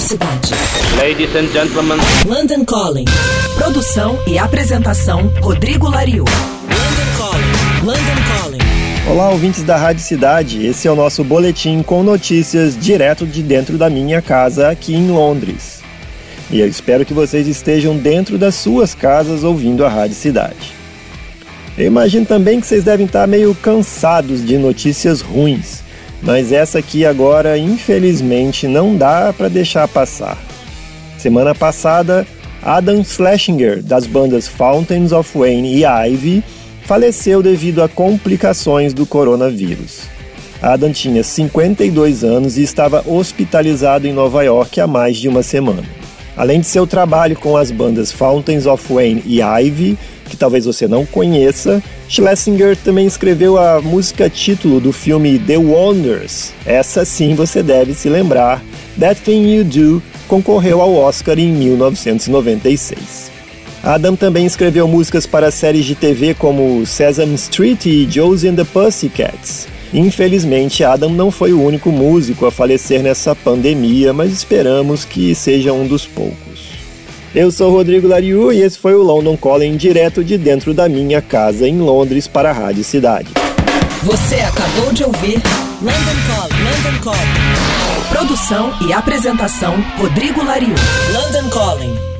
Cidade. Ladies and gentlemen. London Calling. Produção e apresentação Rodrigo Lariu. London Calling. London Calling. Olá, ouvintes da Rádio Cidade. Esse é o nosso boletim com notícias direto de dentro da minha casa aqui em Londres. E eu espero que vocês estejam dentro das suas casas ouvindo a Rádio Cidade. Eu imagino também que vocês devem estar meio cansados de notícias ruins, mas essa aqui agora, infelizmente, não dá para deixar passar. Semana passada, Adam Schlesinger, das bandas Fountains of Wayne e Ivy, faleceu devido a complicações do coronavírus. Adam tinha 52 anos e estava hospitalizado em Nova York há mais de uma semana. Além de seu trabalho com as bandas Fountains of Wayne e Ivy, que talvez você não conheça, Schlesinger também escreveu a música título do filme The Wonders. Essa sim você deve se lembrar. That Thing You Do concorreu ao Oscar em 1996. Adam também escreveu músicas para séries de TV como Sesame Street e Josie and the Pussycats. Infelizmente, Adam não foi o único músico a falecer nessa pandemia, mas esperamos que seja um dos poucos. Eu sou Rodrigo Lariu e esse foi o London Calling direto de dentro da minha casa em Londres para a Rádio Cidade. Você acabou de ouvir London Calling. London Calling. Produção e apresentação Rodrigo Lariu. London Calling.